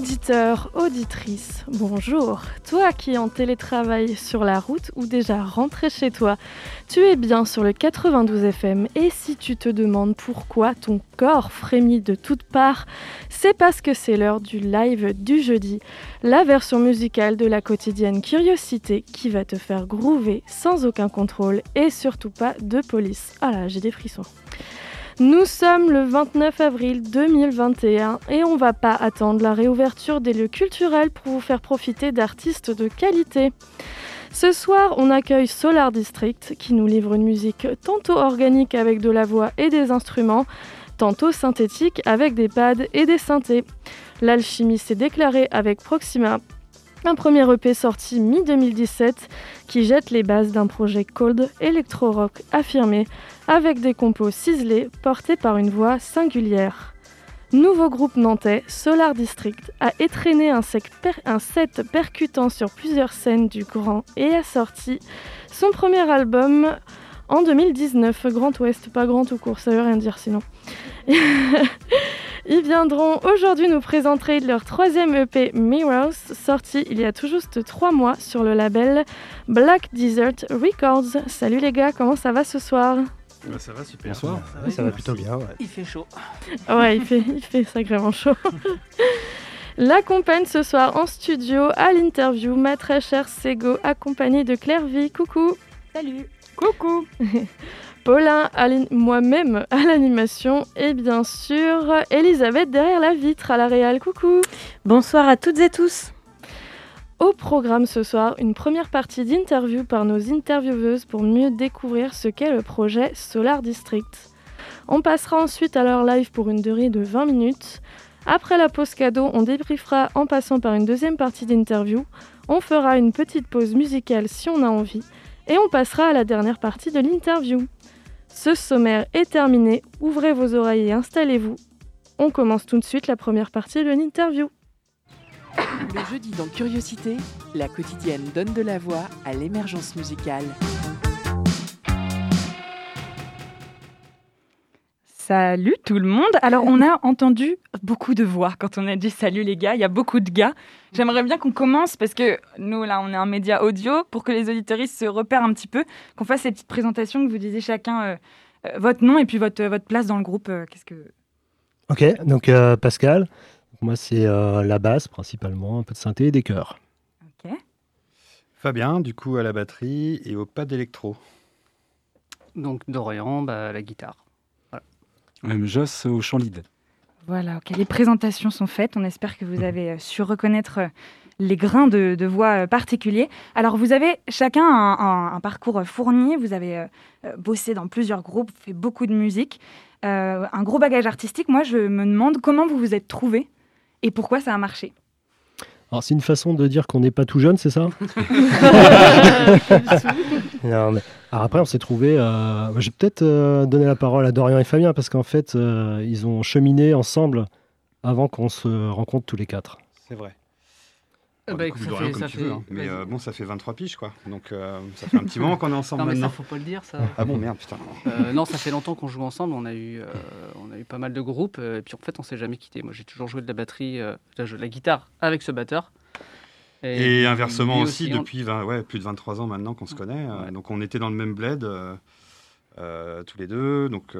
Auditeur, auditrice, bonjour. Toi qui es en télétravail sur la route ou déjà rentré chez toi, tu es bien sur le 92 FM et si tu te demandes pourquoi ton corps frémit de toutes parts, c'est parce que c'est l'heure du live du jeudi, la version musicale de la quotidienne Curiosité qui va te faire groover sans aucun contrôle et surtout pas de police. Ah là, j'ai des frissons. Nous sommes le 29 avril 2021 et on va pas attendre la réouverture des lieux culturels pour vous faire profiter d'artistes de qualité. Ce soir, on accueille Solar District qui nous livre une musique tantôt organique avec de la voix et des instruments, tantôt synthétique avec des pads et des synthés. L'alchimie s'est déclarée avec Proxima, un premier EP sorti mi-2017 qui jette les bases d'un projet cold électro-rock affirmé avec des compos ciselés portés par une voix singulière. Nouveau groupe nantais, Solar District, a étraîné un, un, set percutant sur plusieurs scènes du Grand et a sorti son premier album en 2019. Grand Ouest, pas grand tout court, ça veut rien dire sinon. Ils viendront aujourd'hui nous présenter leur troisième EP Mirrors, sorti il y a tout juste trois mois sur le label Black Desert Records. Salut les gars, comment ça va ce soir? Bah, ça va super. Bonsoir. Ça, va, plutôt bien. Il fait chaud. Ouais, il fait, il fait sacrément chaud. L'accompagne ce soir en studio à l'interview ma très chère Sego, accompagnée de Claire Vie. Coucou. Salut. Coucou. Paulin, moi-même à l'animation et bien sûr Elisabeth derrière la vitre à la Réal. Coucou. Bonsoir à toutes et tous. Au programme ce soir, une première partie d'interview par nos intervieweuses pour mieux découvrir ce qu'est le projet Solar District. On passera ensuite à leur live pour une durée de 20 minutes. Après la pause cadeau, on débriefera en passant par une deuxième partie d'interview. On fera une petite pause musicale si on a envie. Et on passera à la dernière partie de l'interview. Ce sommaire est terminé. Ouvrez vos oreilles et installez-vous. On commence tout de suite la première partie de l'interview. Le jeudi dans Curiosité, la quotidienne donne de la voix à l'émergence musicale. Salut tout le monde. Alors on a entendu beaucoup de voix quand on a dit salut les gars, il y a beaucoup de gars. J'aimerais bien qu'on commence parce que nous là on est un média audio pour que les auditoristes se repèrent un petit peu, qu'on fasse ces petites présentations que vous disiez chacun euh, euh, votre nom et puis votre, votre place dans le groupe. Euh, qu'est-ce que Ok, donc Pascal, moi, c'est euh, la basse principalement, un peu de synthé et des chœurs. Ok. Fabien, du coup, à la batterie et au pas d'électro. Donc Dorian, bah, la guitare. Voilà. Même Joss au chant lead. Voilà. Les présentations sont faites. On espère que vous avez euh, su reconnaître euh, les grains de, voix particuliers. Alors, vous avez chacun un, parcours fourni. Vous avez bossé dans plusieurs groupes, fait beaucoup de musique, un gros bagage artistique. Moi, je me demande comment vous vous êtes trouvé et pourquoi ça a marché alors, c'est une façon de dire qu'on n'est pas tout jeune, c'est ça? Alors après, on s'est trouvé. Euh... Je vais peut-être euh, donner la parole à Dorian et Fabien parce qu'en fait, euh, ils ont cheminé ensemble avant qu'on se rencontre tous les quatre. C'est vrai. Euh, bah, ça fait, ça fait, hein. Mais euh, bon, ça fait 23 piges, quoi. Donc, euh, ça fait un petit moment qu'on est ensemble non, mais maintenant. ça, faut pas le dire, ça. Ah bon, merde, putain. non, ça fait longtemps qu'on joue ensemble. On a eu, on a eu pas mal de groupes. et puis, en fait, on s'est jamais quitté. Moi, j'ai toujours joué de la batterie, de la guitare avec ce batteur. Et, inversement aussi, depuis ouais, plus de 23 ans maintenant qu'on se connaît. donc, on était dans le même bled, tous les deux. Donc...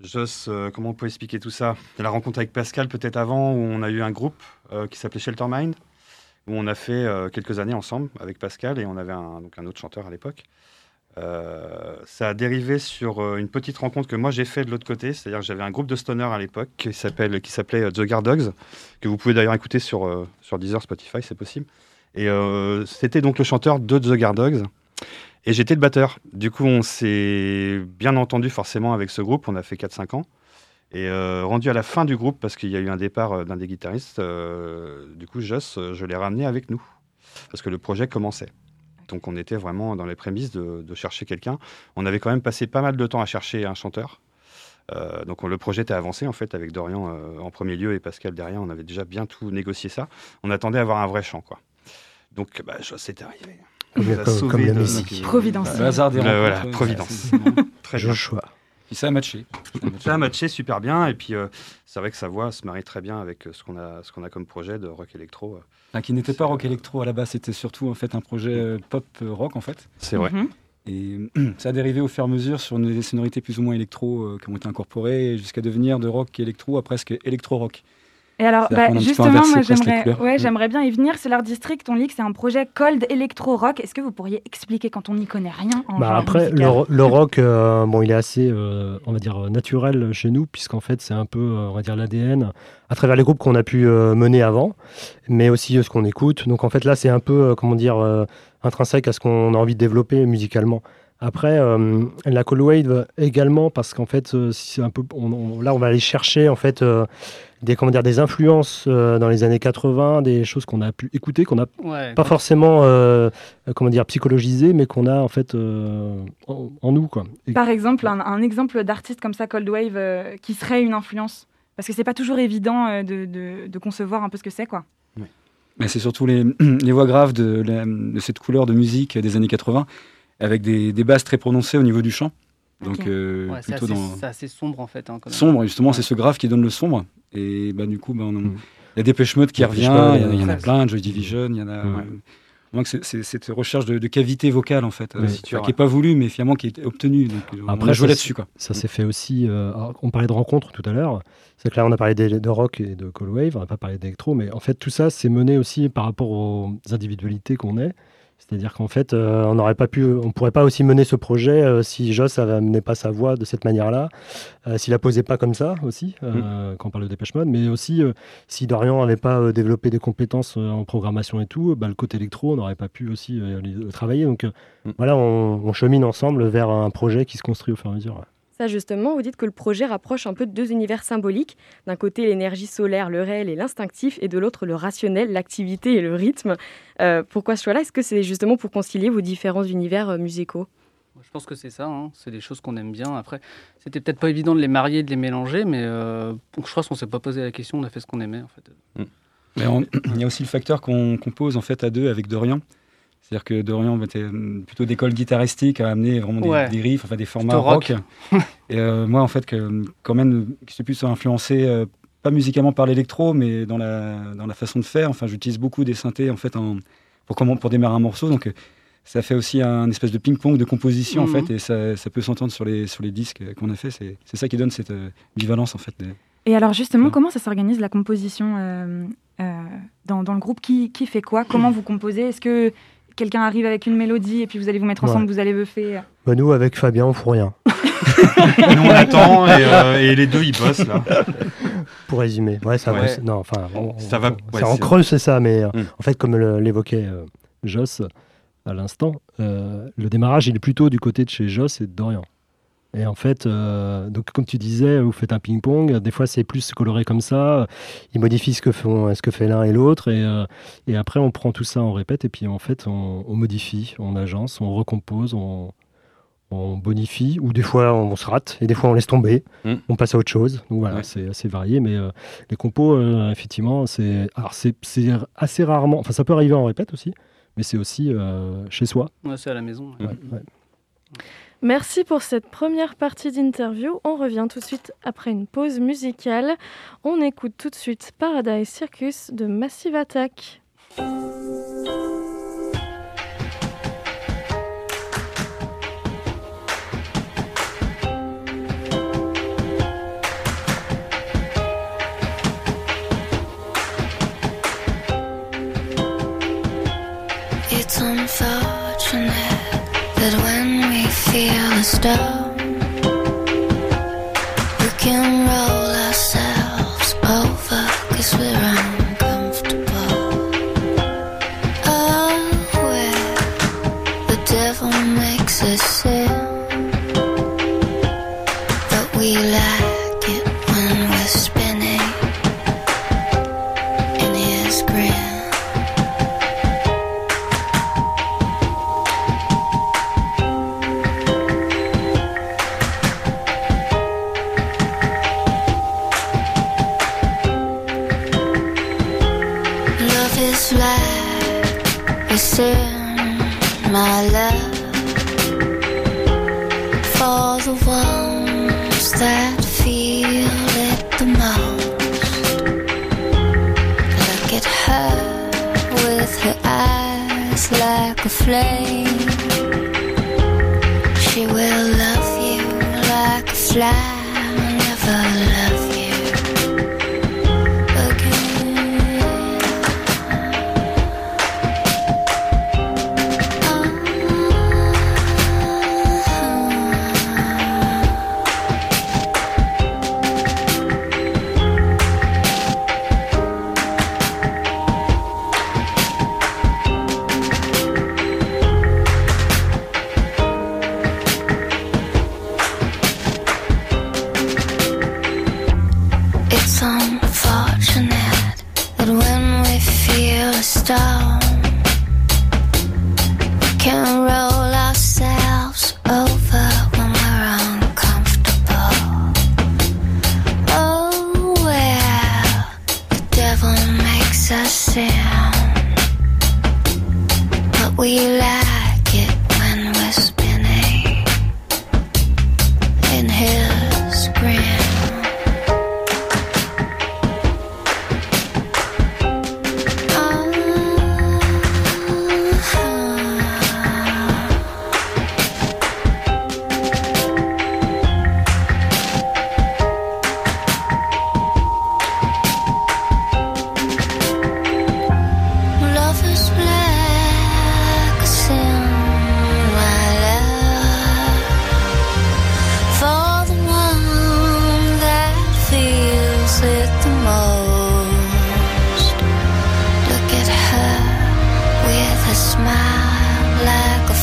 Joss, comment on peut expliquer tout ça? La rencontre avec Pascal, peut-être avant, où on a eu un groupe qui s'appelait Shelter Mind, où on a fait euh, quelques années ensemble avec Pascal et on avait un, donc un autre chanteur à l'époque. Euh, ça a dérivé sur euh, une petite rencontre que moi j'ai fait de l'autre côté, c'est-à-dire que j'avais un groupe de stoner à l'époque qui s'appelle qui s'appelait The Guard Dogs, que vous pouvez d'ailleurs écouter sur sur Deezer, Spotify, c'est possible. Et c'était donc le chanteur de The Guard Dogs. Et j'étais le batteur. Du coup, on s'est bien entendu forcément avec ce groupe. On a fait 4-5 ans. Et euh, rendu à la fin du groupe, parce qu'il y a eu un départ euh, d'un des guitaristes, euh, du coup, Joss, je l'ai ramené avec nous. Parce que le projet commençait. Donc on était vraiment dans les prémices de, chercher quelqu'un. On avait quand même passé pas mal de temps à chercher un chanteur. donc le projet était avancé en fait avec Dorian en premier lieu et Pascal derrière. On avait déjà bien tout négocié ça. On attendait à avoir un vrai chant quoi. Donc bah, Joss est arrivé. Comme, la musique. Providence. Hasard des Voilà, Providence. Très Joshua. Et ça a matché. Ça a matché super bien. Et puis, euh, c'est vrai que sa voix se marie très bien avec euh, ce qu'on a, ce qu'on a comme projet de rock électro. Euh. Ah, qui n'était pas rock électro à la base, c'était surtout en fait un projet pop rock en fait. C'est vrai. Mhm. Et ça a dérivé au fur et à mesure sur des sonorités plus ou moins électro qui ont été incorporées jusqu'à devenir de rock électro à presque électro-rock. Et alors, bah, justement, moi, j'aimerais, ouais, j'aimerais bien y venir. C'est leur district, on lit que c'est un projet cold electro rock. Est-ce que vous pourriez expliquer quand on n'y connaît rien en bah Après, le, rock, euh, bon, il est assez, euh, on va dire, naturel chez nous, puisqu'en fait, c'est un peu, euh, on va dire, l'ADN à travers les groupes qu'on a pu mener avant, mais aussi ce qu'on écoute. Donc, en fait, là, c'est un peu, comment dire, intrinsèque à ce qu'on a envie de développer musicalement. Après, la Cold Wave également, parce qu'en fait, c'est un peu, là, on va aller chercher en fait des, comment dire, des influences euh, dans les années 80, des choses qu'on a pu écouter, qu'on n'a pas forcément euh, comment dire, psychologisé, mais qu'on a en fait euh, en, nous. Quoi. Par exemple, un, exemple d'artiste comme ça, Cold Wave, qui serait une influence Parce que c'est pas toujours évident de, de, concevoir un peu ce que c'est. quoi. Mais c'est surtout les, les, voix graves de, de, cette couleur de musique des années 80, avec des, des basses très prononcées au niveau du chant. Donc, euh, c'est assez, assez, sombre en fait. Hein, sombre, justement, c'est ce grave qui donne le sombre. Et bah, du coup, bah, mm. il y a des Mode qui revient, il y, en a plein, Joy Division, il y en a. Donc c'est cette recherche de, cavité vocale en fait, euh, qui n'est pas voulu mais finalement qui est obtenue. Donc Après, on a joué là-dessus quoi. Ça s'est fait aussi. Euh, on parlait de rencontres tout à l'heure. C'est que là on a parlé de, de, rock et de call wave, on n'a pas parlé d'électro, mais en fait tout ça c'est mené aussi par rapport aux individualités qu'on est. C'est-à-dire qu'en fait, euh, on n'aurait pas pu, on pourrait pas aussi mener ce projet euh, si Joss n'amenait pas sa voix de cette manière-là, euh, s'il la posait pas comme ça aussi, mm. quand on parle de Dépêche Mode, mais aussi si Dorian n'avait pas développé des compétences en programmation et tout, bah, le côté électro, on n'aurait pas pu aussi travailler. Donc mm. voilà, on, on, chemine ensemble vers un projet qui se construit au fur et à mesure justement, vous dites que le projet rapproche un peu de deux univers symboliques. D'un côté, l'énergie solaire, le réel et l'instinctif, et de l'autre, le rationnel, l'activité et le rythme. Euh, pourquoi ce choix-là? Est-ce que c'est justement pour concilier vos différents univers euh, musicaux? Je pense que c'est ça, hein. c'est des choses qu'on aime bien. Après, c'était peut-être pas évident de les marier, de les mélanger, mais euh, je crois qu'on s'est pas posé la question, on a fait ce qu'on aimait en fait. Mm. Mais il y a aussi le facteur qu'on compose en fait à deux avec Dorian. C'est-à-dire que Dorian était plutôt d'école guitaristique, a amené vraiment des, riffs, enfin des formats rock. et euh, moi, en fait, que, quand même, qui suis plus influencé, euh, pas musicalement par l'électro, mais dans la, dans la façon de faire. Enfin, j'utilise beaucoup des synthés, en fait, en, pour, comment, pour démarrer un morceau. Donc, euh, ça fait aussi un espèce de ping-pong de composition, en mhm. fait, et ça, ça peut s'entendre sur les, sur les disques qu'on a fait. C'est ça qui donne cette bivalence, en fait. Et alors, justement, comment ça s'organise, la composition dans, dans, le groupe? Qui, qui fait quoi? Comment vous composez? Est-ce que quelqu'un arrive avec une mélodie et puis vous allez vous mettre ensemble, vous allez buffer. Bah nous, avec Fabien, on fout rien. nous, on attend euh, et, les deux, ils bossent là. Pour résumer, ouais, ça, Va, non, enfin, ça va. en creux, c'est ça, mais euh, hmm. en fait, comme l'évoquait euh, Joss à l'instant, le démarrage, il est plutôt du côté de chez Joss et de Dorian. Et en fait, euh, donc comme tu disais, vous faites un ping-pong. Des fois, c'est plus coloré comme ça. Ils modifient ce que, font, ce que fait l'un et l'autre. Et, euh, et, après, on prend tout ça, on répète. Et puis, en fait, on, modifie, on agence, on recompose, on, on, bonifie. Ou des fois, on, se rate. Et des fois, on laisse tomber. Mm. On passe à autre chose. Donc voilà, c'est assez varié. Mais euh, les compos, effectivement, c'est assez rarement. Enfin, ça peut arriver en répète aussi. Mais c'est aussi chez soi. Ouais, c'est à la maison. Merci pour cette première partie d'interview. On revient tout de suite après une pause musicale. On écoute tout de suite Paradise Circus de Massive Attack. stop eyes like a flame. She will love you like a fly,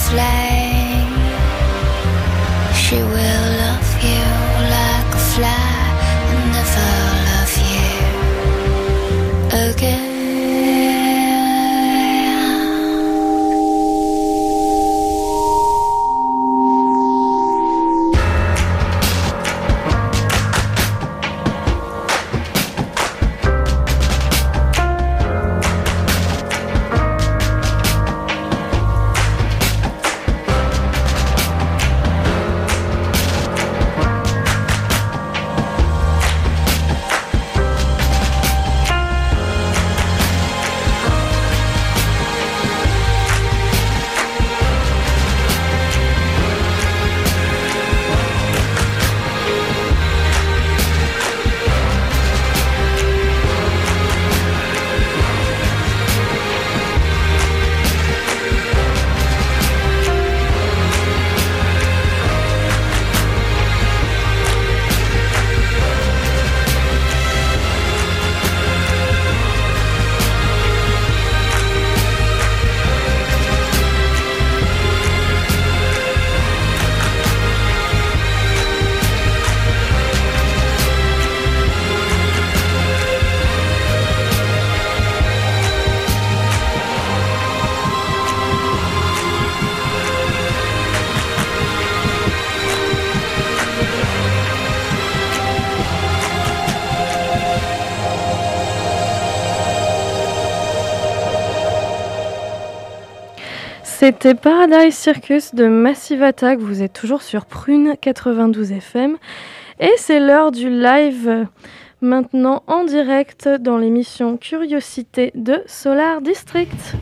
slang. She C'était Paradise Circus de Massive Attack. Vous êtes toujours sur Prune 92 FM. Et c'est l'heure du live maintenant en direct dans l'émission Curiosité de Solar District.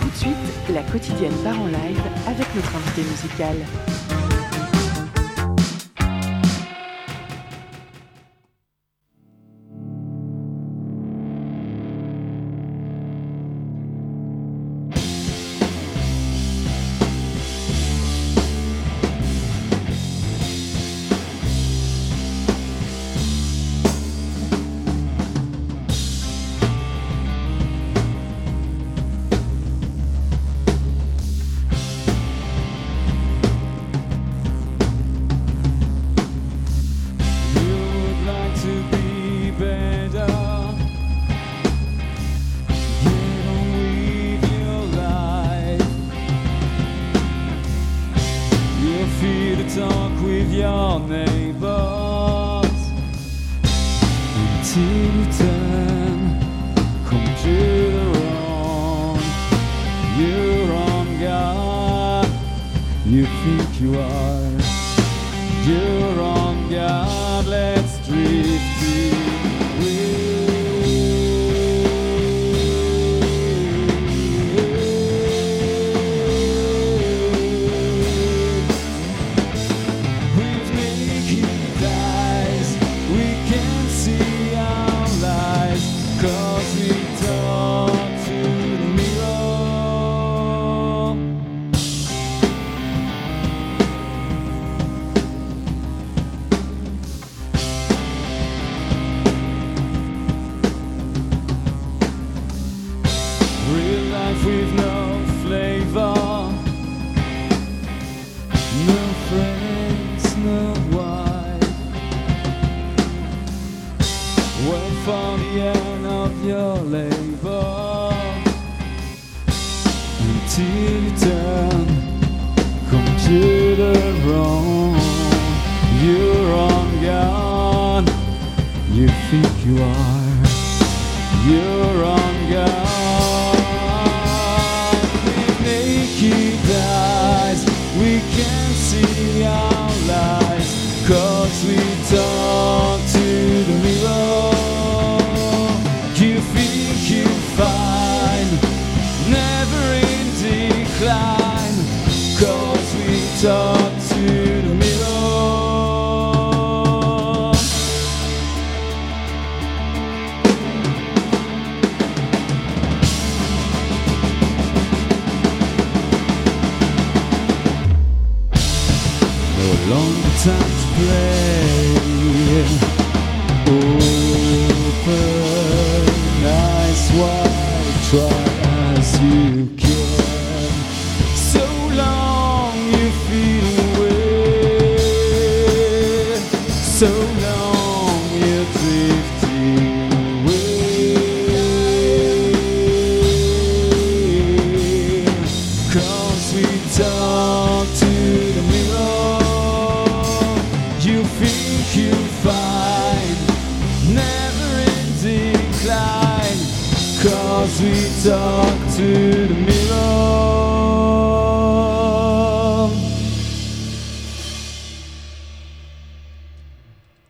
Tout de suite, la quotidienne part en live avec notre invité musical.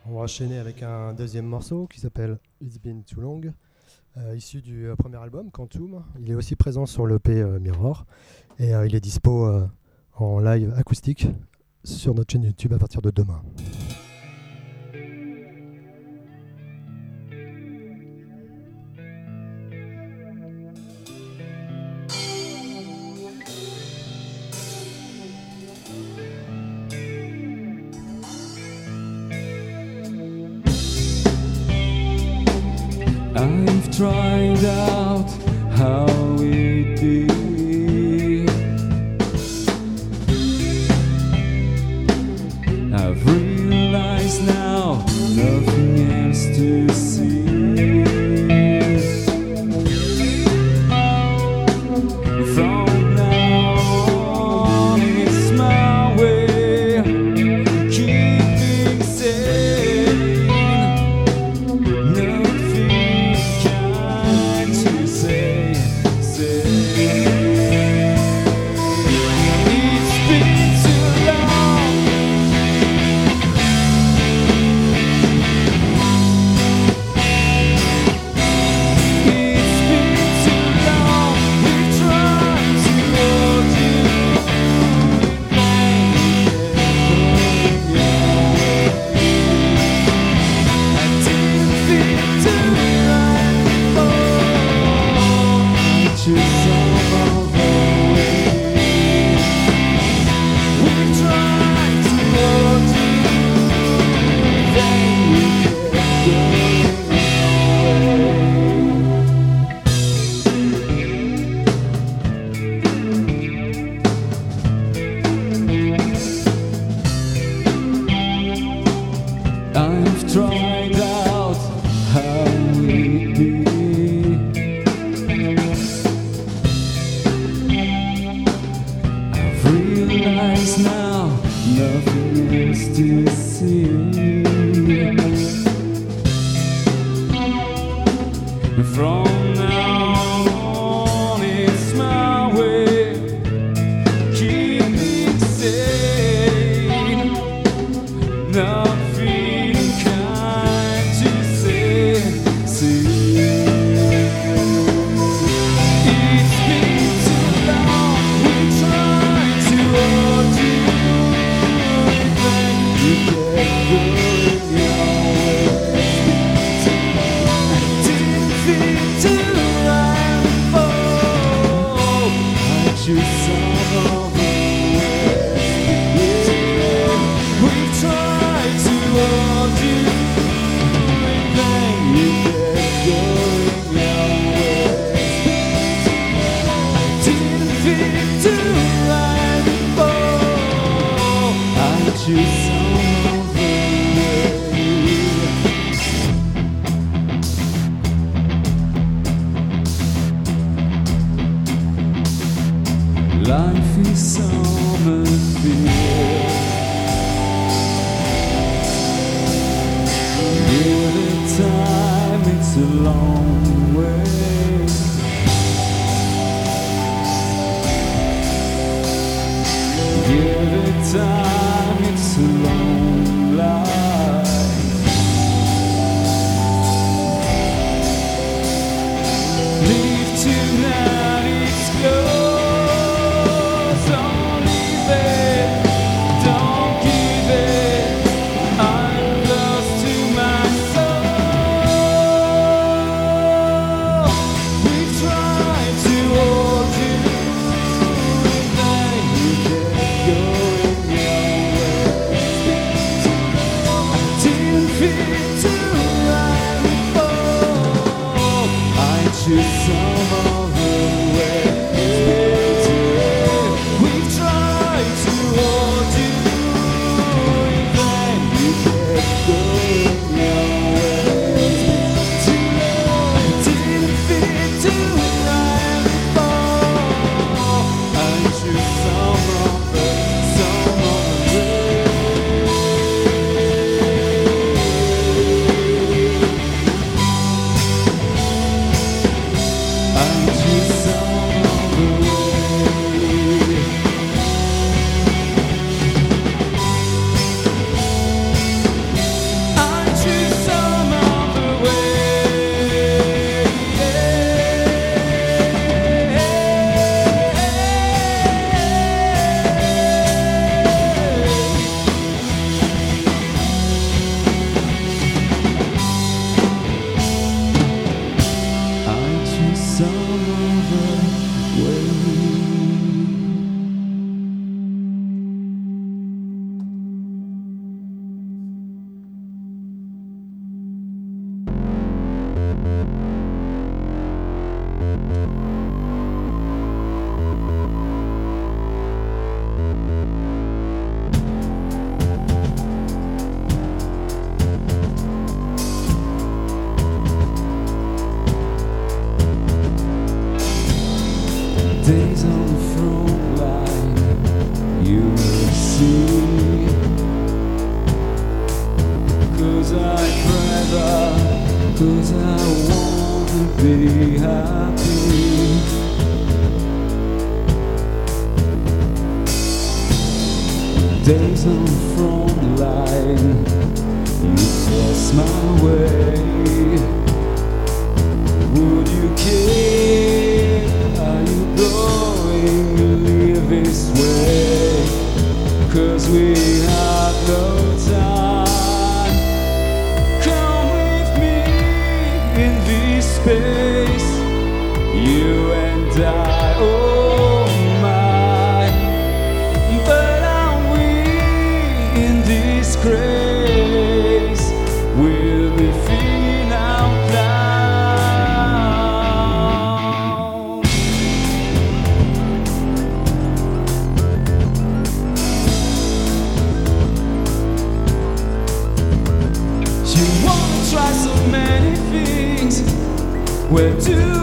On va enchaîner avec un deuxième morceau qui s'appelle It's Been Too Long. Euh, issu du euh, premier album Quantum. Il est aussi présent sur l'EP euh, Mirror et euh, il est dispo en live acoustique sur notre chaîne YouTube à partir de demain. Life is summer fear. Give it time, it's a long what you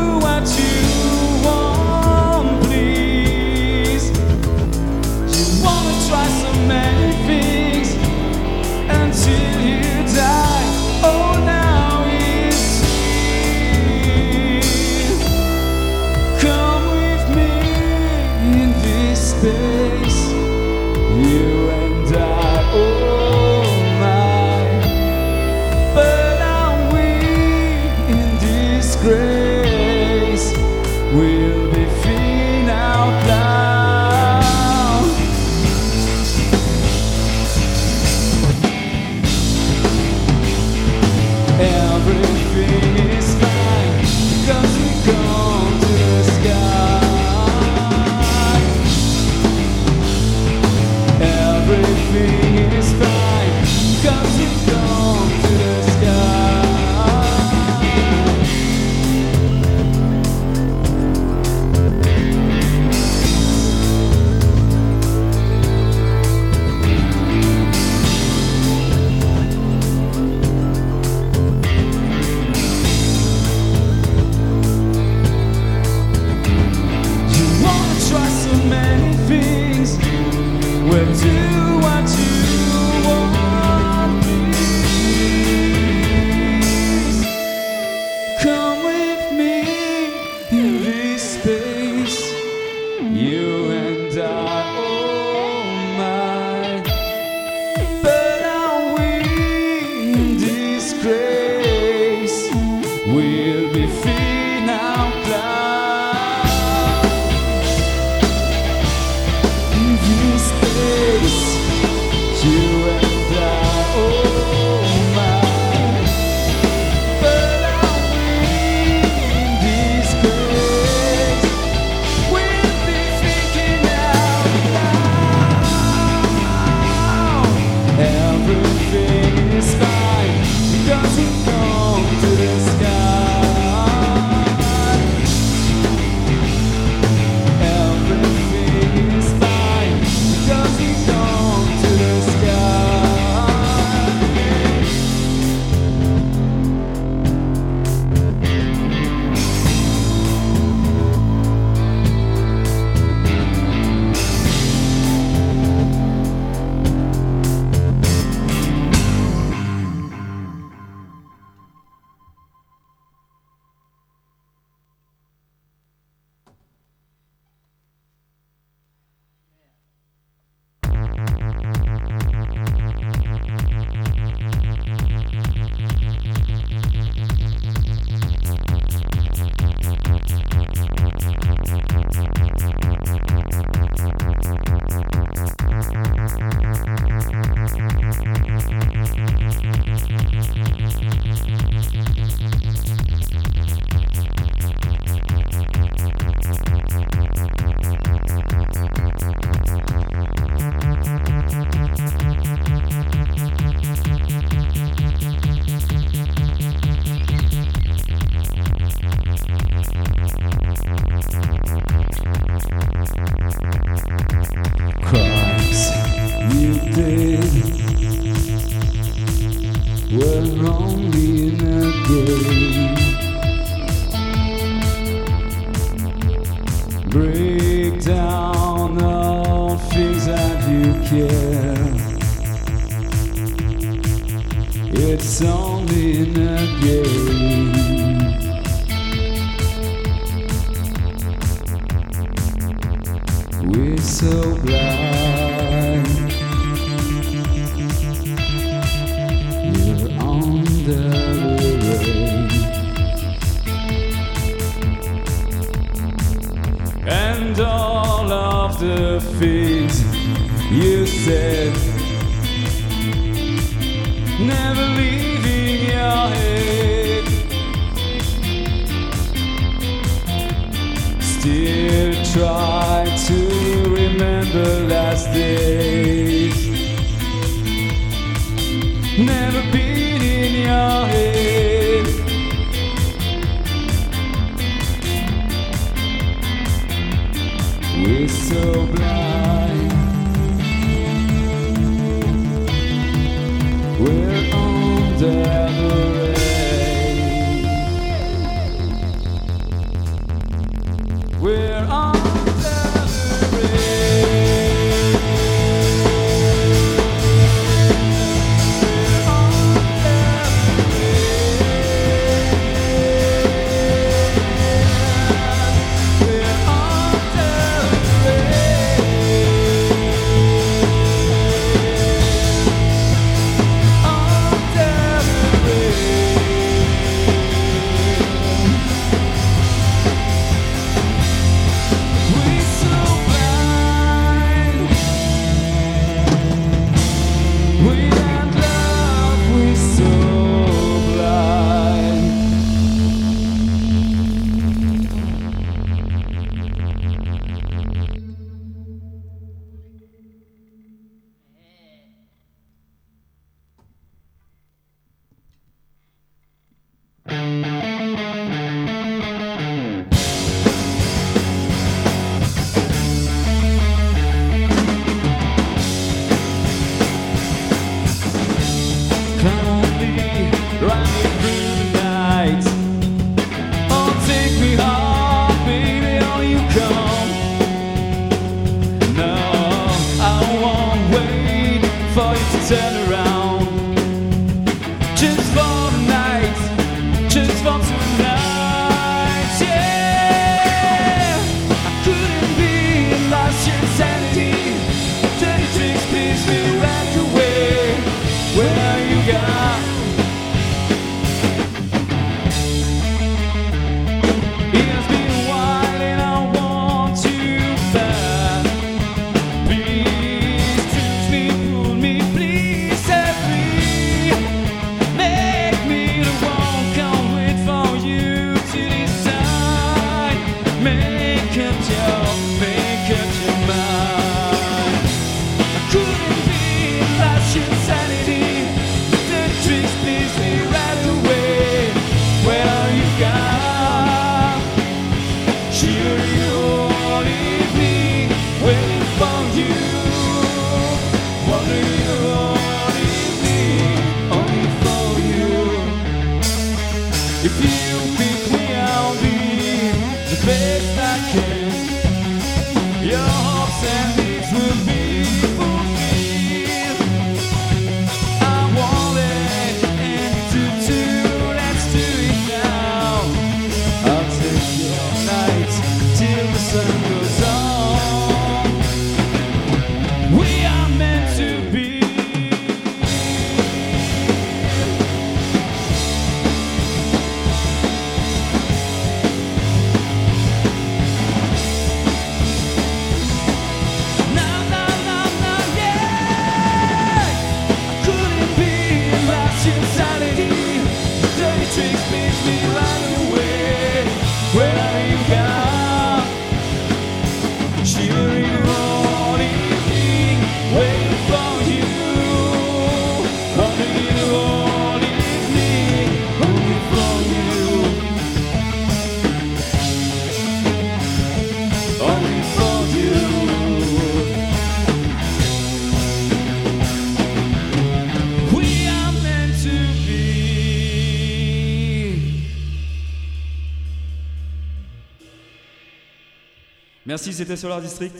Merci, c'était Solar District.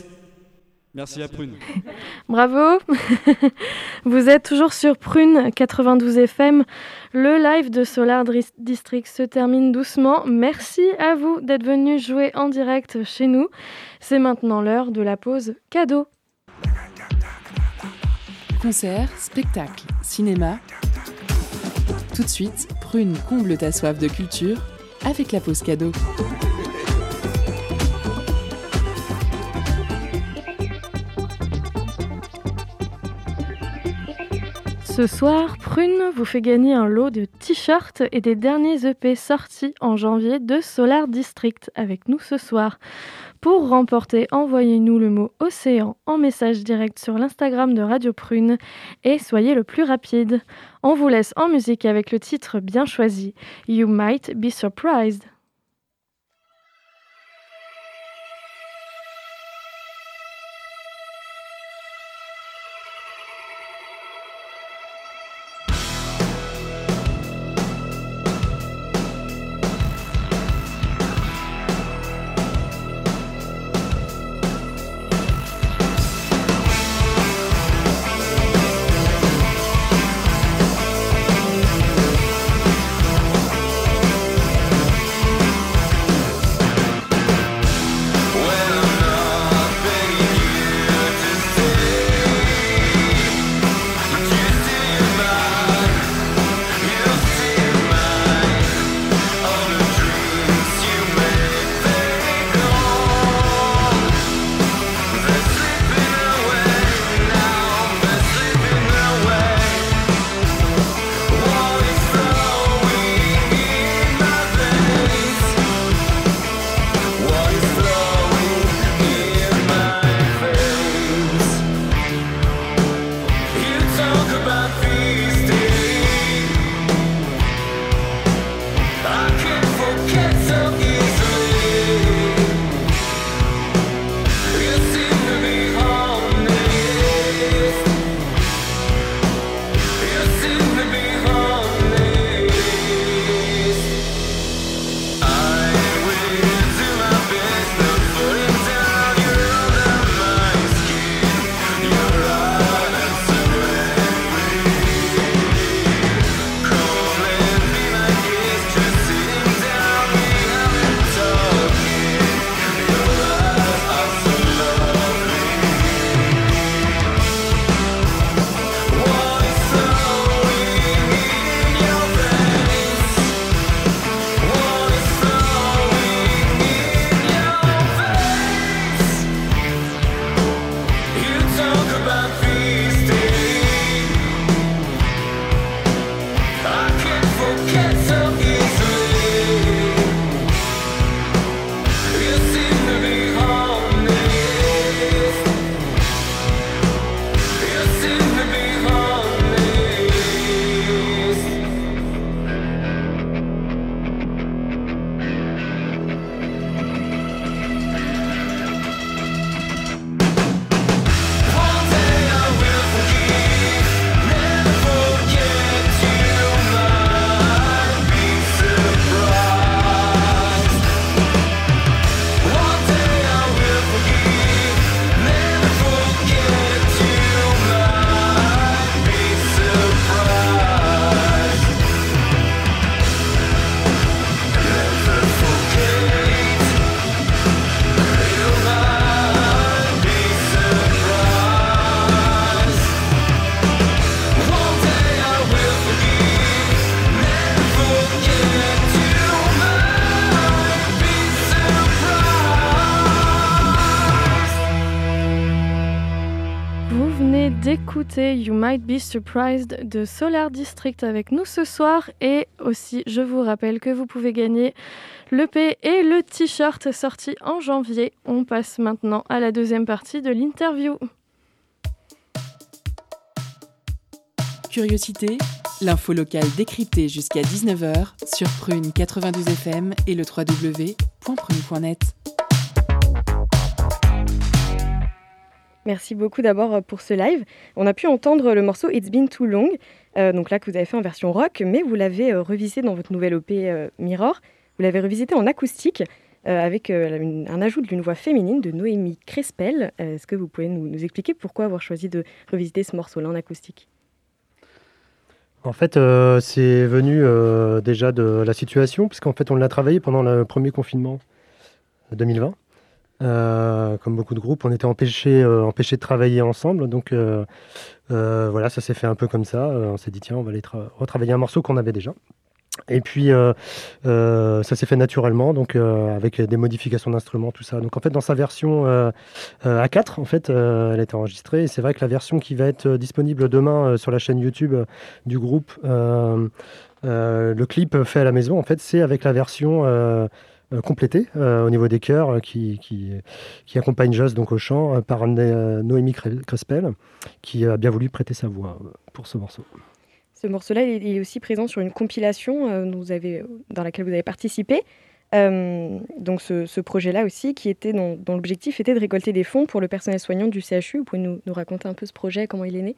Merci à Prune. Bravo. Vous êtes toujours sur Prune 92 FM. Le live de Solar District se termine doucement. Merci à vous d'être venus jouer en direct chez nous. C'est maintenant l'heure de la pause cadeau. Concert, spectacle, cinéma. Tout de suite, Prune comble ta soif de culture avec la pause cadeau. Ce soir, Prune vous fait gagner un lot de t-shirts et des derniers EP sortis en janvier de Solar District avec nous ce soir. Pour remporter, envoyez-nous le mot océan en message direct sur l'Instagram de Radio Prune et soyez le plus rapide. On vous laisse en musique avec le titre bien choisi, You Might Be Surprised. You Might Be Surprised de Solar District avec nous ce soir. Et aussi, je vous rappelle que vous pouvez gagner le P et le t-shirt sorti en janvier. On passe maintenant à la deuxième partie de l'interview. Curiosité, l'info locale décryptée jusqu'à 19h sur Prune 92 FM et le www.prune.net. Merci beaucoup d'abord euh, pour ce live. On a pu entendre le morceau It's Been Too Long, euh, donc là que vous avez fait en version rock, mais vous l'avez euh, revisité dans votre nouvelle OP Mirror. Vous l'avez revisité en acoustique. avec un ajout d'une voix féminine de Noémie Crespel. Est-ce que vous pouvez nous, expliquer pourquoi avoir choisi de revisiter ce morceau-là en acoustique? En fait, c'est venu déjà de la situation, puisqu'en fait, on l'a travaillé pendant le premier confinement 2020. Euh, comme beaucoup de groupes, on était empêchés, euh, de travailler ensemble. Donc euh, voilà, ça s'est fait un peu comme ça. on s'est dit, tiens, on va aller retravailler un morceau qu'on avait déjà. Et puis ça s'est fait naturellement, donc avec des modifications d'instruments, tout ça. Donc en fait, dans sa version A4, en fait, elle est enregistrée. Et c'est vrai que la version qui va être disponible demain sur la chaîne YouTube du groupe, le clip fait à la maison, en fait, c'est avec la version complété euh, au niveau des chœurs euh, qui, qui, accompagne Joss donc au chant par Noémie Crespel qui a bien voulu prêter sa voix pour ce morceau. Ce morceau-là, est aussi présent sur une compilation dans laquelle vous avez participé. donc ce, projet-là aussi, qui était dont, l'objectif était de récolter des fonds pour le personnel soignant du CHU. Vous pouvez nous, nous raconter un peu ce projet, comment il est né?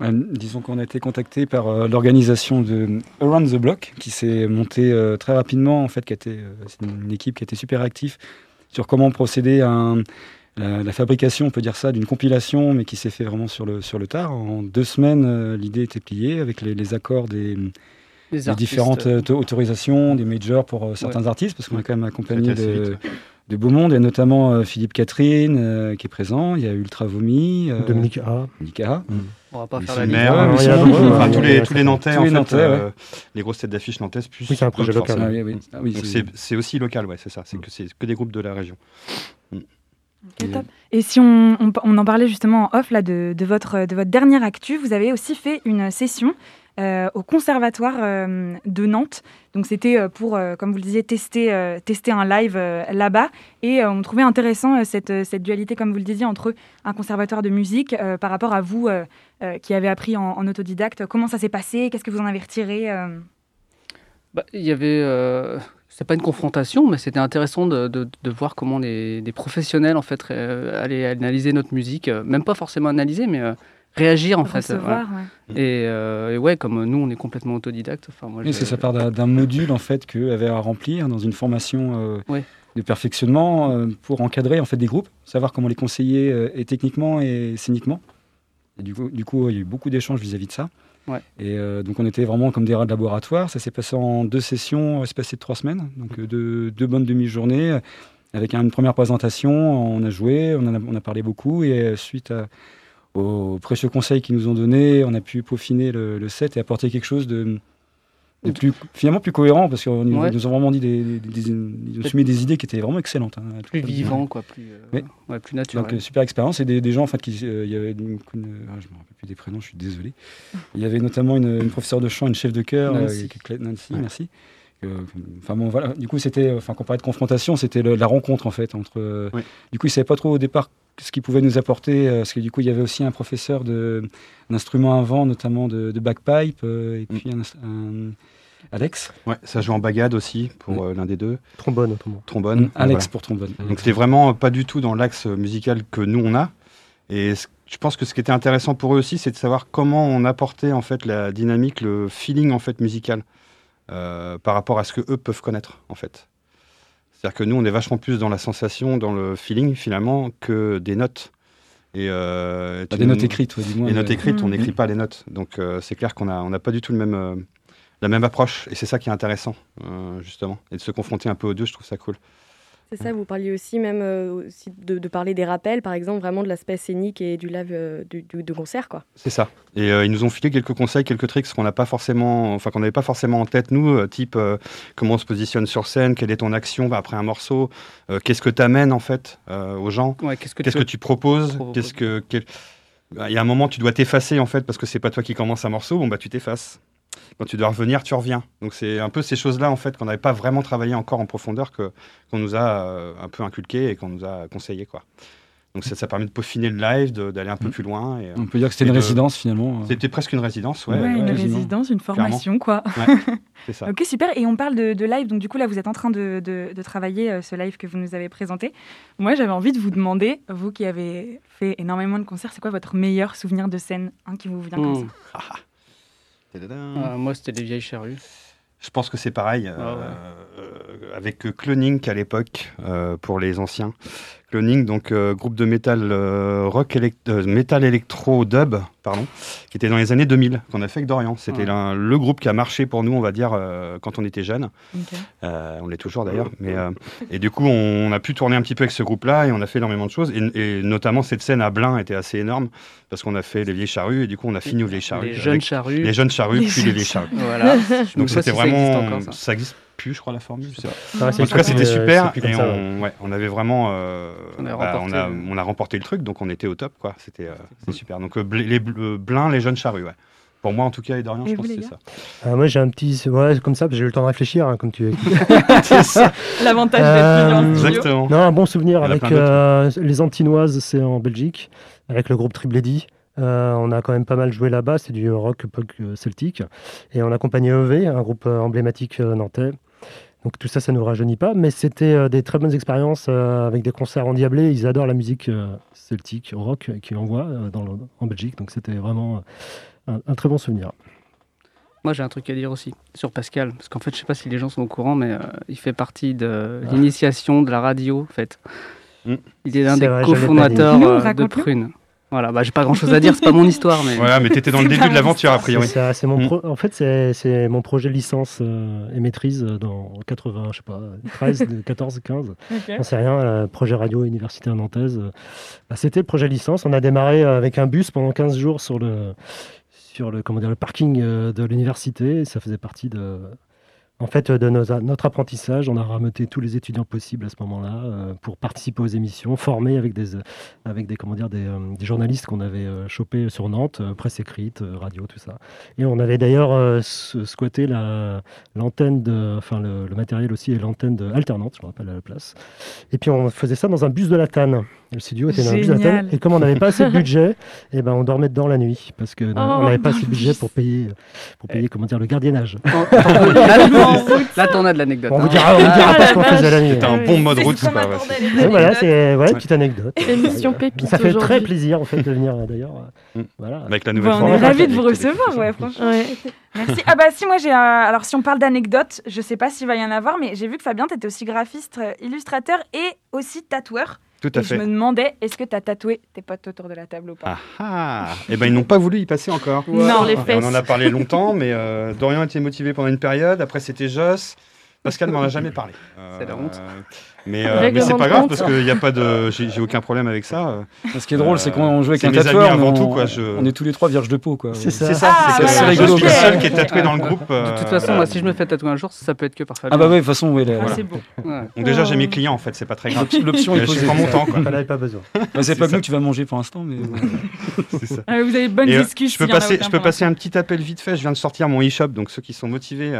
Disons qu'on a été contacté par euh, l'organisation de Around the Block, qui s'est montée euh, très rapidement, en fait, qui a euh, c'est une équipe qui a été super active sur comment procéder à la, fabrication, on peut dire ça, d'une compilation, mais qui s'est fait vraiment sur le, sur le tard. En deux semaines, l'idée était pliée avec les, accords des, différentes autorisations, des majors pour certains artistes, parce qu'on a quand même accompagné de, de beau monde, et notamment Philippe Catherine qui est présent, il y a Ultra Vomi, Dominique A. Dominique A. Mm. On va pas faire la liste. tous, les, tous les Nantais, en fait, euh, les grosses têtes d'affiche nantaises, plus. Oui, c'est un projet local. Ah c'est aussi local, ouais, c'est ça. C'est que, que des groupes de la région. Mm. Et si on, on, en parlait justement en off là, de, de, votre, de votre dernière actu, vous avez aussi fait une session euh, au Conservatoire euh, de Nantes. Donc c'était euh, pour, comme vous le disiez, tester, tester un live là-bas. Et on trouvait intéressant cette, cette, dualité, comme vous le disiez, entre un conservatoire de musique par rapport à vous qui avez appris en, autodidacte. Comment ça s'est passé? Qu'est-ce que vous en avez retiré bah, Il y avait c'est pas une confrontation, mais c'était intéressant de, de, de, voir comment des, des professionnels en fait allaient analyser notre musique, même pas forcément analyser, mais réagir en fait. Euh, et, ouais, comme nous, on est complètement autodidacte. Enfin, moi, c'est ça part d'un module en fait que avait à remplir dans une formation euh, de perfectionnement euh, pour encadrer en fait des groupes, savoir comment les conseiller et techniquement et scéniquement. Et du coup, du coup, il y a eu beaucoup d'échanges vis-à-vis de ça. Ouais. Et donc on était vraiment comme des rats de laboratoire. Ça s'est passé en deux sessions, passé de trois semaines, donc deux, deux bonnes demi-journées avec une première présentation. On a joué, on, a, on a parlé beaucoup et suite à aux précieux conseils qu'ils nous ont donnés, on a pu peaufiner le, set et apporter quelque chose de, plus, finalement plus cohérent parce qu'ils nous ont vraiment dit des, ils ont soumis des idées qui étaient vraiment excellentes. Hein, plus vivant, quoi, plus, euh, plus naturel. Donc super expérience et des, gens en fait qui, euh, il y avait une, ah, je me rappelle plus des prénoms, je suis désolé. Il y avait notamment une, professeure de chant, une chef de chœur, Nancy, euh, Nancy merci. Enfin bon, voilà. Du coup, c'était, enfin, qu'on parlait de confrontation, c'était la rencontre en fait entre. Du coup, ils savaient pas trop au départ ce qu'il pouvait nous apporter, euh, parce que du coup, il y avait aussi un professeur d'instruments à vent, notamment de, de bagpipe, euh, et puis mm. un, Alex. Ouais, ça joue en bagade aussi pour euh, l'un des deux. Trombone, notamment. Trombone. Mm, Alex pour trombone. Donc c'était vraiment pas du tout dans l'axe musical que nous on a. Et je pense que ce qui était intéressant pour eux aussi, c'est de savoir comment on apportait en fait la dynamique, le feeling en fait musical par rapport à ce que eux peuvent connaître en fait. C'est-à-dire que nous, on est vachement plus dans la sensation, dans le feeling finalement, que des notes. Et euh, des notes écrites, ouais, dis-moi. Les notes écrites, on n'écrit pas les notes. Donc euh, c'est clair qu'on n'a on pas du tout le même, euh, la même approche. Et c'est ça qui est intéressant, justement. Et de se confronter un peu aux deux, je trouve ça cool. C'est ça, vous parliez aussi même euh, aussi de, parler des rappels, par exemple, vraiment de l'aspect scénique et du live euh, du, de concert, quoi. C'est ça. Et euh, ils nous ont filé quelques conseils, quelques tricks qu'on n'a pas forcément, enfin qu'on n'avait pas forcément en tête nous, type comment on se positionne sur scène, quelle est ton action après un morceau, qu'est-ce que tu amènes en fait aux gens, qu'est-ce que, que, tu proposes, qu'est-ce que bah, il y a un moment tu dois t'effacer en fait parce que c'est pas toi qui commence un morceau, bon bah tu t'effaces quand tu dois revenir, tu reviens. Donc c'est un peu ces choses-là en fait qu'on n'avait pas vraiment travaillé encore en profondeur que qu'on nous a euh, un peu inculqué et qu'on nous a conseillé quoi. Donc ça, ça, permet de peaufiner le live, d'aller un peu mm. plus loin. Et, On peut dire que c'était une résidence finalement. Euh. C'était presque une résidence, ouais. une résidence, une formation, quoi. c'est ça. ok, super. Et on parle de, live, donc du coup là, vous êtes en train de, de, travailler euh, ce live que vous nous avez présenté. Moi, j'avais envie de vous demander, vous qui avez fait énormément de concerts, c'est quoi votre meilleur souvenir de scène un qui vous vient comme mm. ça? Ah, ah. Moi, c'était les vieilles charrues. Je pense que c'est pareil. Ah euh, avec Cloning à l'époque, pour les anciens. Cloning, donc euh, groupe de métal euh, rock euh, métal électro dub, pardon, qui était dans les années 2000, qu'on a fait avec Dorian. C'était le groupe qui a marché pour nous, on va dire, quand on était jeunes. on l'est toujours d'ailleurs. Mais et du coup, on, a pu tourner un petit peu avec ce groupe-là et on a fait énormément de choses. Et, notamment cette scène à Blain était assez énorme parce qu'on a fait les vieilles charrues et du coup, on a fini aux vieilles charrues. Les jeunes charrues. Les jeunes charrues, puis les vieilles charrues. Voilà. donc c'était vraiment, ça existe plus, je crois, la formule. en tout cas, c'était super. Et on, ouais, on, avait vraiment. Euh, on, a bah, on, a, on, a remporté le truc, donc on était au top. quoi. C'était euh, super. Donc, euh, les, Blins, les jeunes charrues, ouais. Pour moi, en tout cas, et Dorian, je pense que c'est ça. Ah, moi, j'ai un petit. Ouais, comme ça, j'ai eu le temps de réfléchir, hein, comme tu L'avantage d'être euh, Exactement. Non, un bon souvenir avec les Antinoises, c'est en Belgique, avec le groupe Tribledi. Euh, on a quand même pas mal joué là-bas, c'est du rock punk celtique. Et on accompagnait EV, un groupe emblématique nantais. Donc tout ça, ça ne nous rajeunit pas, mais c'était euh, des très bonnes expériences euh, avec des concerts endiablés. Ils adorent la musique euh, celtique, rock, qu'ils envoient en Belgique. Donc c'était vraiment un, très bon souvenir. Moi, j'ai un truc à dire aussi sur Pascal, parce qu'en fait, je sais pas si les gens sont au courant, mais il fait partie de ah. l'initiation de la radio, en fait. Mm. Il est l'un des cofondateurs de Prune. Voilà, bah, j'ai pas grand chose à dire, c'est pas mon histoire. Mais... Ouais, mais t'étais dans le début de l'aventure, a priori. C'est mon mm. En fait, c'est mon projet licence euh, et maîtrise dans 80, je sais pas, 13, 14, 15. Okay. On sait rien, euh, projet radio université nantaise. Bah, C'était le projet licence. On a démarré euh, avec un bus pendant 15 jours sur le, sur le, comment dire, le parking de l'université. Ça faisait partie de, en fait, de notre apprentissage, on a rameuté tous les étudiants possibles à ce moment-là euh, pour participer aux émissions, formés avec des, avec des, comment dire, des, euh, journalistes qu'on avait euh, chopés sur Nantes, presse écrite, radio, tout ça. Et on avait d'ailleurs squatté l'antenne, de, enfin le, matériel aussi et l'antenne alternante, je me rappelle à la place. Et puis on faisait ça dans un bus de la Tanne. Le studio était dans un bus de la Tanne. Et comme on n'avait pas assez de budget, et eh ben on dormait dedans la nuit parce que on n'avait pas assez de budget pour payer, pour payer, comment dire, le gardiennage. Là, t'en as de l'anecdote. On vous dira, on dira pas ce qu'on faisait la nuit. C'était un bon mode route, c'est pas Voilà, c'est ouais, petite anecdote. Émission pépite. Ça fait très plaisir en fait de venir d'ailleurs. Mm. Voilà. Avec la nouvelle On est ravis de vous recevoir, ouais, franchement. Merci. Ah bah si, moi j'ai. Alors si on parle d'anecdotes, je sais pas s'il va y en avoir, mais j'ai vu que Fabien, t'étais aussi graphiste, euh, illustrateur et aussi tatoueur. Tout à et fait. Je me demandais, est-ce que tu as tatoué tes potes autour de la table ou pas Ah ah Eh ben ils n'ont pas voulu y passer encore. Non, les fesses. On en a parlé longtemps, mais euh, Dorian était motivé pendant une période. Après c'était Joss. Pascal m'en a jamais parlé. c'est la honte. Euh, mais, euh, mais c'est pas grave parce qu'il n'y a pas de, j'ai aucun problème avec ça. Ce qui est drôle, c'est qu'on joue avec un tatoueur. Avant tout, quoi. On est tous les trois vierges de peau, quoi. C'est ça. C'est rigolo. Je suis le seul qui est tatoué dans le groupe. De toute façon, moi, si je me fais tatouer un jour, ça peut être que par Fabien. Ah bah ouais, de toute façon, oui. Ah, c'est beau. Donc déjà, j'ai mes clients en fait, c'est pas très grave. L'option est posée. Je prends mon temps. pas besoin. C'est pas que tu vas manger pour l'instant, mais. Ah, vous avez bonne discussion. Je peux passer un petit appel vite fait. Je viens de sortir mon e-shop, donc ceux qui sont motivés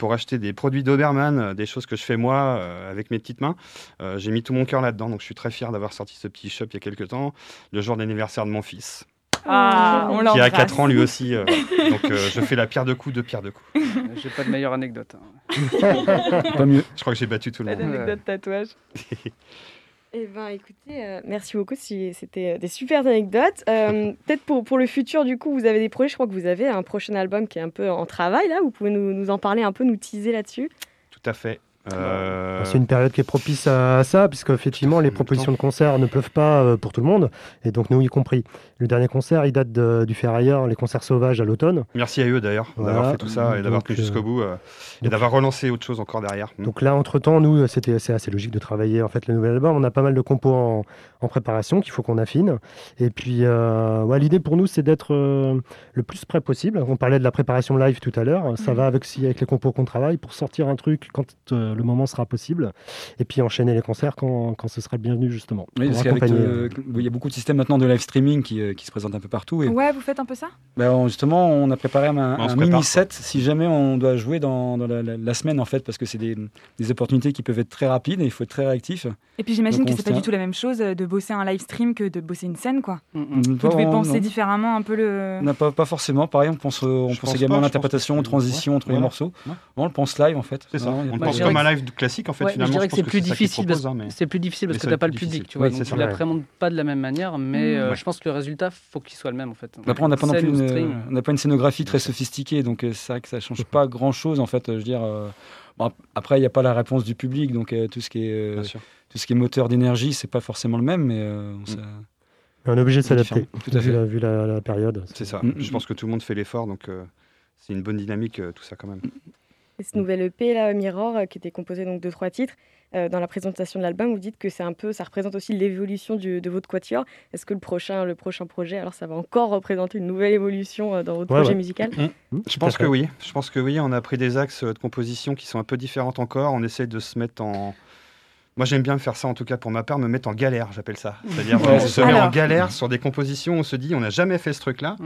pour acheter des produits Doberman, euh, des choses que je fais moi euh, avec mes petites mains. Euh, j'ai mis tout mon cœur là-dedans, donc je suis très fier d'avoir sorti ce petit shop il y a quelques temps, le jour d'anniversaire de mon fils. Ah, on qui a 4 ans lui aussi. donc je fais la pierre de coups de pierre de coups. J'ai pas de meilleure anecdote. Hein. pas mieux. Je crois que j'ai battu tout le monde. Anecdote tatouage. Eh bien, écoutez, euh, merci beaucoup. C'était euh, des super anecdotes. Euh, peut-être pour, pour le futur, du coup, vous avez des projets. Je crois que vous avez un prochain album qui est un peu en travail, là. Vous pouvez nous, nous en parler un peu, nous teaser là-dessus Tout à fait. Euh, c'est une période qui est propice à, ça, puisque effectivement les propositions de concert ne pleuvent pas euh, pour tout le monde, et donc nous y compris. Le dernier concert, il date du Ferrailleur, les concerts sauvages à l'automne. Merci à eux d'ailleurs d'avoir fait tout ça et d'avoir tenu jusqu'au euh, bout et d'avoir relancé autre chose encore derrière. Donc là, entre temps, nous, c'était c'est assez logique de travailler en fait le nouvel album. On a pas mal de compos en, en préparation qu'il faut qu'on affine. Et puis, ouais, l'idée pour nous, c'est d'être le plus près possible. On parlait de la préparation live tout à l'heure. Ça mhm. va avec, avec les compos qu'on travaille pour sortir un truc quand le moment sera possible. Et puis enchaîner les concerts quand, quand ce sera le bienvenu, justement. Oui, parce euh, il y a beaucoup de systèmes maintenant de live streaming qui, euh, qui se présentent un peu partout. Et... Ouais, vous faites un peu ça? Ben, Justement, on a préparé un, mini-set si jamais on doit jouer dans, dans la, semaine, en fait, parce que c'est des, des, opportunités qui peuvent être très rapides et il faut être très réactif. Et puis j'imagine que c'est pas du tout la même chose de bosser un live stream que de bosser une scène, quoi. Mm, mm. Vous devez penser différemment un peu le. Non, pas, pas forcément. Pareil, on pense, on pense également à l'interprétation, transition entre les morceaux. On le pense live, en fait. C'est ça. On pense comme un live classique en fait. finalement, je dirais que c'est plus, difficile parce, hein, c'est plus difficile parce que tu n'as pas le public, tu vois. donc tu l'appréhendes pas de la même manière, mais mm. euh, je pense que le résultat, faut qu'il soit le même en fait. Après, on n'a pas non plus une, on n'a pas une scénographie très sophistiquée, donc euh, c'est vrai que ça change pas grand chose en fait. Je veux dire, après, il n'y a pas la réponse du public, donc tout ce qui est tout ce qui est moteur d'énergie, c'est pas forcément le même, mais mm. on est obligé de s'adapter, tout à fait. Vu la période. C'est ça. Mm, je pense que tout le monde fait l'effort, donc c'est une bonne dynamique tout ça quand même. Et ce nouvel EP là, Mirror, euh, qui était composé donc de trois titres, euh, dans la présentation de l'album, vous dites que c'est un peu, ça représente aussi l'évolution de votre quatuor. Est-ce que le prochain, le prochain projet, alors ça va encore représenter une nouvelle évolution euh, dans votre projet musical? Mmh. Mmh, Je pense que oui. Je pense que oui. On a pris des axes de composition qui sont un peu différents encore. On essaie de se mettre en moi, j'aime bien faire ça, en tout cas pour ma part, me mettre en galère, j'appelle ça. C'est-à-dire, on se met en galère sur des compositions, on se dit, on n'a jamais fait ce truc-là,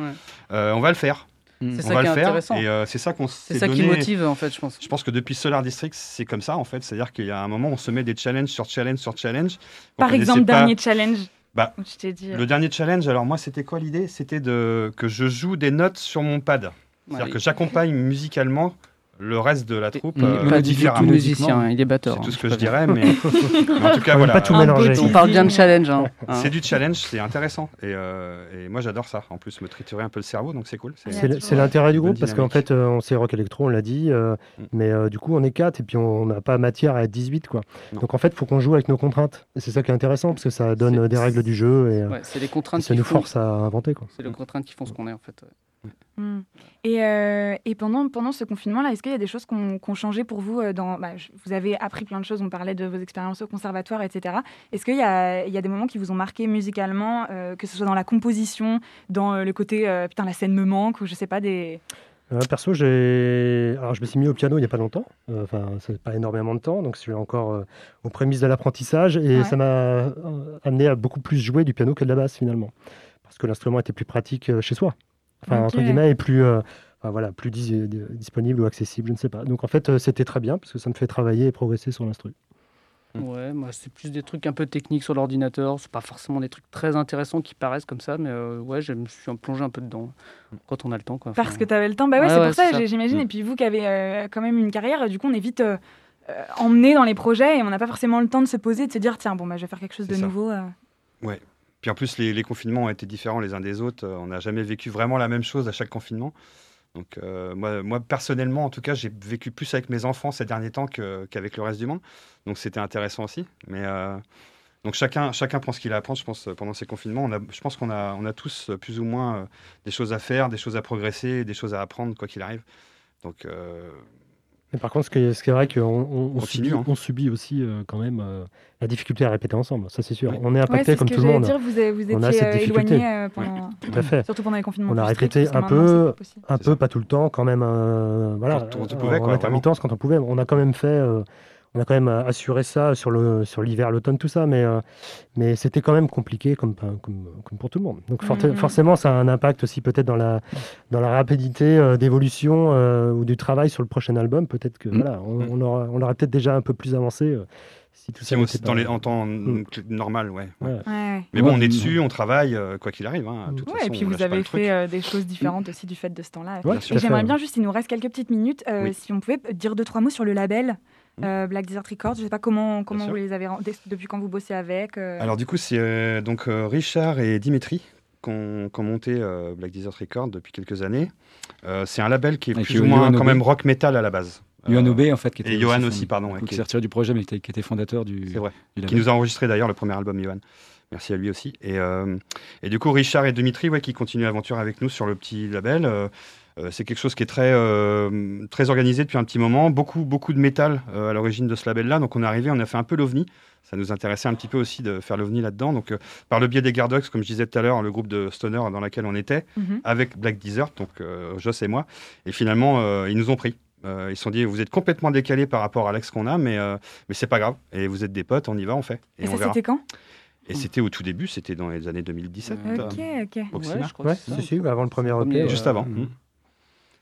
on va le faire. C'est ça qui est intéressant. Et euh, c'est ça qu'on C'est ça qui motive en fait, je pense. Je pense que depuis Solar District, c'est comme ça en fait. C'est-à-dire qu'il y a un moment, on se met des challenges sur challenge sur challenge. Par exemple, dernier challenge. Bah, le euh. dernier challenge, alors moi, c'était quoi l'idée? C'était de que je joue des notes sur mon pad. C'est-à-dire que j'accompagne musicalement le reste de la troupe euh, pas différemment. musicien, il est batteur. C'est tout ce que je dirais, mais, en tout cas, voilà. Pas tout mélanger. On parle bien de challenge. Hein. C'est du challenge, c'est intéressant. Et, euh, et moi, j'adore ça. En plus, me triturer un peu le cerveau, donc c'est cool. C'est l'intérêt du groupe, parce qu'en fait, euh, on sait rock électro, on l'a dit, euh, mm. mais euh, du coup, on est 4 et puis on n'a pas matière à être 18. Quoi. Donc en fait, il faut qu'on joue avec nos contraintes. Et c'est ça qui est intéressant, parce que ça donne des règles du jeu et, ouais, les contraintes ça nous force à inventer. C'est les contraintes qui font ce qu'on est, en fait. Mm. Et, euh, et, pendant, pendant ce confinement-là, est-ce qu'il y a des choses qui ont changé pour vous euh, dans, bah, Vous avez appris plein de choses, on parlait de vos expériences au conservatoire, etc. Est-ce qu'il y, y a, des moments qui vous ont marqué musicalement, euh, que ce soit dans la composition, dans le côté putain, la scène me manque, ou je sais pas, des. perso. Alors, je me suis mis au piano il n'y a pas longtemps, enfin, c'est pas énormément de temps, donc je suis encore aux prémices de l'apprentissage, et ça m'a amené à beaucoup plus jouer du piano que de la basse finalement, parce que l'instrument était plus pratique chez soi enfin entre guillemets, est plus, euh, voilà, plus disponible ou accessible, je ne sais pas. Donc en fait, euh, c'était très bien parce que ça me fait travailler et progresser sur l'instru. Ouais, moi c'est plus des trucs un peu techniques sur l'ordinateur. C'est pas forcément des trucs très intéressants qui paraissent comme ça, mais euh, ouais, je me suis plongé un peu dedans quand on a le temps. Quoi. Parce que tu avais le temps, bah ouais, c'est pour ça, j'imagine. Et puis vous qui avez quand même une carrière, du coup, on est vite emmené dans les projets et on n'a pas forcément le temps de se poser, de se dire tiens, bon, bah, je vais faire quelque chose de nouveau. Ouais, puis en plus, les, confinements ont été différents les uns des autres. On n'a jamais vécu vraiment la même chose à chaque confinement. Donc euh, moi, moi, personnellement, en tout cas, j'ai vécu plus avec mes enfants ces derniers temps qu'avec le reste du monde. Donc c'était intéressant aussi. Mais euh, donc chacun, chacun prend ce qu'il a à apprendre, je pense, pendant ces confinements. Je pense qu'on a, on a tous plus ou moins euh, des choses à faire, des choses à progresser, des choses à apprendre, quoi qu'il arrive. Donc par contre, ce qui est, vrai qu'on on, subit, hein. on subit aussi euh, quand même euh, la difficulté à répéter ensemble, ça c'est sûr. On est impacté comme tout le monde. Dire, vous, vous étiez on a cette difficulté. éloigné pendant... Tout à fait. Surtout pendant les confinements. On a répété un peu, un peu, pas tout le temps, quand même. voilà, quand on pouvait, en intermittence quand on pouvait. On a quand même fait on a quand même assuré ça sur le sur l'hiver, l'automne, tout ça, mais euh, mais c'était quand même compliqué comme, comme, comme pour tout le monde. Donc mm-hmm. forcément, ça a un impact aussi peut-être dans la dans la rapidité euh, d'évolution euh, ou du travail sur le prochain album. Peut-être que mm. voilà, on, aura, on aurait peut-être déjà un peu plus avancé. si tout ça aussi dans les en temps mm. normal, ouais. Mais bon, on est dessus, on travaille, quoi qu'il arrive. Hein, et puis vous avez fait des choses différentes aussi du fait de ce temps-là. J'aimerais bien juste, il nous reste quelques petites minutes, si on pouvait dire deux trois mots sur le label. Euh, Black Desert Records. Je ne sais pas comment, comment vous les avez depuis quand vous bossez avec. Euh. Alors du coup, c'est euh, donc Richard et Dimitri qui ont, monté Black Desert Records depuis quelques années. c'est un label qui est plus ou moins quand même rock metal à la base. Yohan Obé, en fait, qui était et Johan aussi, pardon, qui, s'est retiré du projet, mais qui était, fondateur du. C'est vrai. qui nous a enregistré d'ailleurs le premier album, Johan. Merci à lui aussi. Et, et du coup, Richard et Dimitri, ouais, qui continuent l'aventure avec nous sur le petit label. Euh, c'est quelque chose qui est très, euh, très organisé depuis un petit moment. Beaucoup, beaucoup de métal euh, à l'origine de ce label-là. Donc on est arrivé, on a fait un peu l'OVNI. Ça nous intéressait un petit peu aussi de faire l'OVNI là-dedans. Donc par le biais des Gardox, comme je disais tout à l'heure, le groupe de Stoner dans lequel on était, mhm. avec Black Desert, donc Joss et moi. Et finalement, ils nous ont pris. ils se sont dit, vous êtes complètement décalé par rapport à l'ex qu'on a, mais, mais c'est pas grave. Et vous êtes des potes, on y va, on fait. Et, ça, c'était quand? Et c'était au tout début, c'était dans les années 2017. Ok, ok. Ouais, je crois ouais, avant le premier EP. Juste avant. Mhm.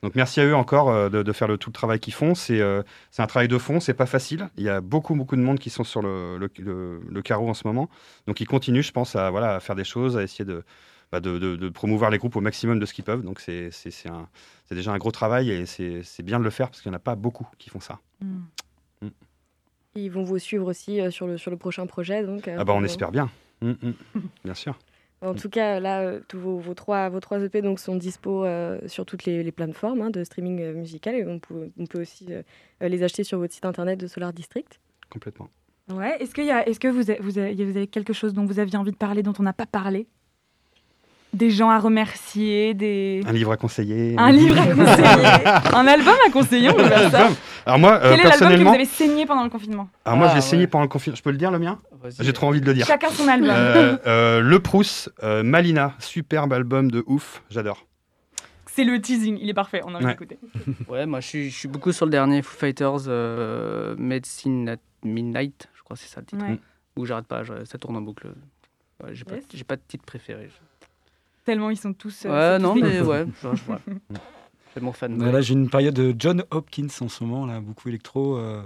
Donc merci à eux encore euh, de, faire le, tout le travail qu'ils font. Euh, c'est un travail de fond, c'est pas facile. Il y a beaucoup beaucoup de monde qui sont sur le, le, carreau en ce moment. Donc ils continuent, je pense, à, voilà, à faire des choses, à essayer de, bah, de, promouvoir les groupes au maximum de ce qu'ils peuvent. Donc c'est déjà un gros travail et c'est bien de le faire parce qu'il n'y en a pas beaucoup qui font ça. Hmm. Hmm. Ils vont vous suivre aussi sur, le, sur le prochain projet. Donc, ah bah on espère bien. Mm, mm. Bien sûr. En tout cas, là, tous vos, trois, vos trois EP donc, sont dispo sur toutes les, plateformes hein, de streaming musical et on peut, on peut aussi les acheter sur votre site internet de Solar District. Complètement. Ouais. Est-ce, qu'il y a, est-ce que vous, vous, avez, vous avez quelque chose dont vous aviez envie de parler, dont on n'a pas parlé? Des gens à remercier, des... Un livre à conseiller. Un livre à conseiller. un album à conseiller, on peut faire ça. Alors moi, euh, Quel est l'album que vous avez saigné pendant le confinement Alors moi, j'ai ah, saigné pendant le confinement. Je peux le dire, le mien J'ai trop envie de le dire. Chacun son album. Euh, euh, le Proust, Malina, superbe album de ouf, j'adore. C'est le teasing, il est parfait, on a envie d'écouter. ouais, moi je suis, je suis, beaucoup sur le dernier Foo Fighters, Medicine at Midnight, je crois que c'est ça le titre. Où j'arrête pas, ça tourne en boucle. j'ai pas, pas de titre préféré. Tellement ils sont tous. Euh, ouais, non, mais ouais, je, C'est mon fan. Là, j'ai une période de John Hopkins en ce moment, là, beaucoup électro. Euh.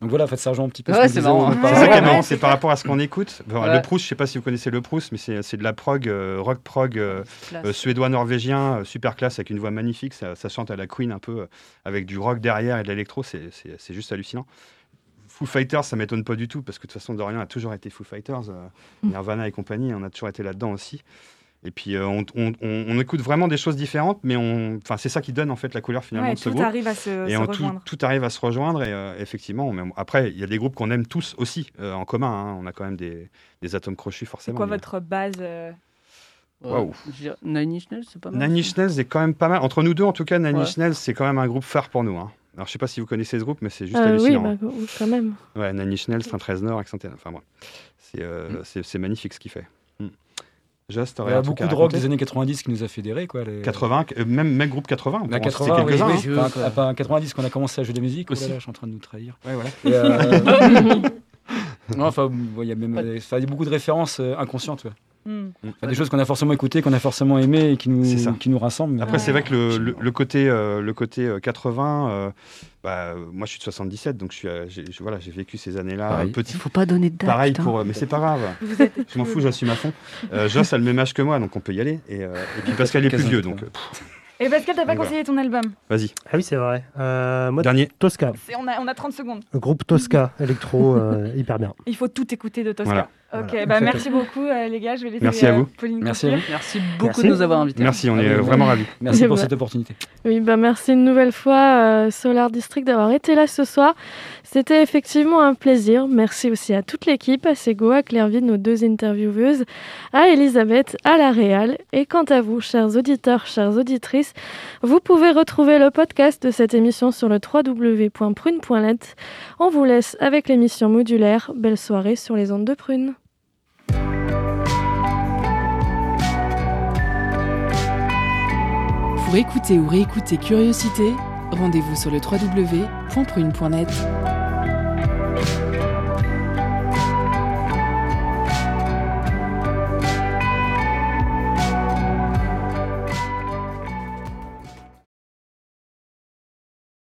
Donc voilà, en fait, ça rejoint un petit peu ouais, c'est marrant. C'est ça qui est marrant, c'est par rapport à ce qu'on écoute. Le Proust, je sais pas si vous connaissez le Proust, mais c'est de la prog, euh, rock prog suédois-norvégien, super classe, avec une voix magnifique. Ça, ça, chante à la Queen un peu, avec du rock derrière et de l'électro. C'est juste hallucinant. Foo Fighters, ça m'étonne pas du tout, parce que de toute façon, Dorian a toujours été Foo Fighters, mm. Nirvana et compagnie, on a toujours été là-dedans aussi. Et puis euh, on, écoute vraiment des choses différentes, mais enfin c'est ça qui donne en fait la couleur finalement de ce tout Arrive à se, et rejoindre. Tout, arrive à se rejoindre et euh, effectivement. après, il y a des groupes qu'on aime tous aussi euh, en commun. Hein. On a quand même des, atomes crochus forcément. C'est quoi votre base Wow. Nine Inch Nails, c'est pas mal. Nine Inch Nails est quand même pas mal. Entre nous deux, en tout cas, Nine Inch Nails, c'est quand même un groupe phare pour nous. Hein. Alors, je sais pas si vous connaissez ce groupe, mais c'est juste hallucinant. Oui, bah, quand même. Ouais, Nine Inch Nails, 13 Nord, Accent Enfin, bon. C'est magnifique ce qu'il fait. Il y a beaucoup de rock des années 90 qui nous a fédérés. Quoi, 80, euh, même, même groupe 80. Bah, 80 quelques oui, oui, hein. 90 qu'on a commencé à jouer de la musique. Aussi. Oh là je suis en train de nous trahir. Ouais, voilà. euh... non, enfin, il y a même y a beaucoup de références euh, Mm. des choses qu'on a forcément écoutées, qu'on a forcément aimées et qui nous, qui nous rassemblent. Après, c'est vrai que le, le, côté, le côté 80, bah, moi je suis de 77, donc je suis, voilà, j'ai vécu ces années-là. Petit. Il ne faut pas donner de date. Pareil pour, mais c'est pas grave. je m'en fous, j'assume à fond. Euh, Joss a le même âge que moi, donc on peut y aller. Et, et puis Pascal est plus vieux, donc. Et Pascal, t'as pas conseillé ton album Vas-y. Ah oui, c'est vrai. Euh, Dernier. Tosca. On a, on a 30 secondes. groupe Tosca, électro, euh, hyper bien. Il faut tout écouter de Tosca. Ok, bah merci beaucoup euh, les gars. Je vais laisser merci à vous. Pauline merci, à vous. merci beaucoup de nous avoir invités. Merci, on est vraiment ravis. Merci pour cette opportunité. Oui, bah merci une nouvelle fois Solar District d'avoir été là ce soir. C'était effectivement un plaisir. Merci aussi à toute l'équipe, à Sego, à Clairville, nos deux intervieweuses, à Elisabeth, à la Réal. Et quant à vous, chers auditeurs, chères auditrices, vous pouvez retrouver le podcast de cette émission sur le www.prune.net. On vous laisse avec l'émission modulaire. Belle soirée sur les ondes de Prune. Pour écouter ou réécouter Curiosité, rendez-vous sur le www.prune.net. Bye.